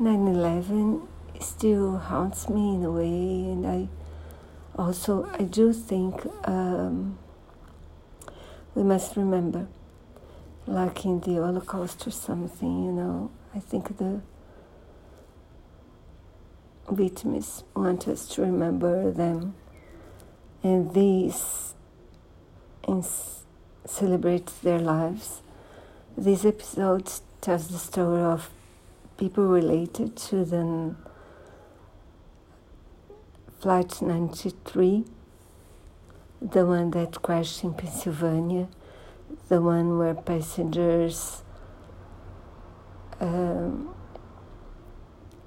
9 11 still haunts me in a way, and I also I do think um, we must remember, like in the Holocaust or something, you know. I think the victims want us to remember them, and these and celebrate their lives. This episode tells the story of people related to the Flight 93, the one that crashed in Pennsylvania, the one where passengers um,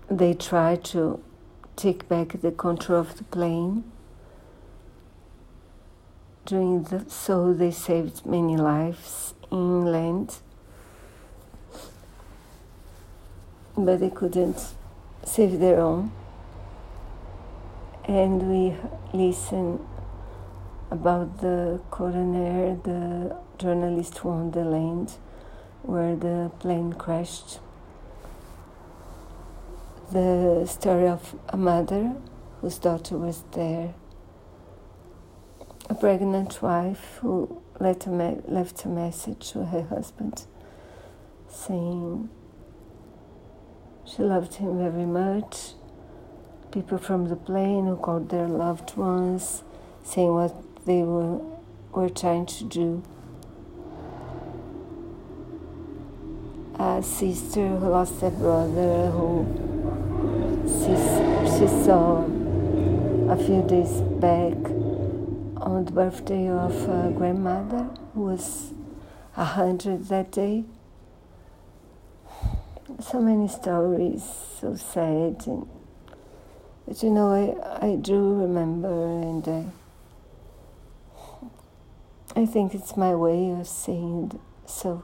they tried to take back the control of the plane. Doing the, so, they saved many lives inland, but they couldn't save their own and we listen about the coroner, the journalist who owned the land where the plane crashed. The story of a mother whose daughter was there, a pregnant wife who left a message to her husband saying she loved him very much people from the plane who called their loved ones, saying what they were, were trying to do. A sister who lost a brother who she, she saw a few days back on the birthday of a grandmother who was a hundred that day. So many stories, so sad and but you know, I, I do remember, and I, I think it's my way of saying so.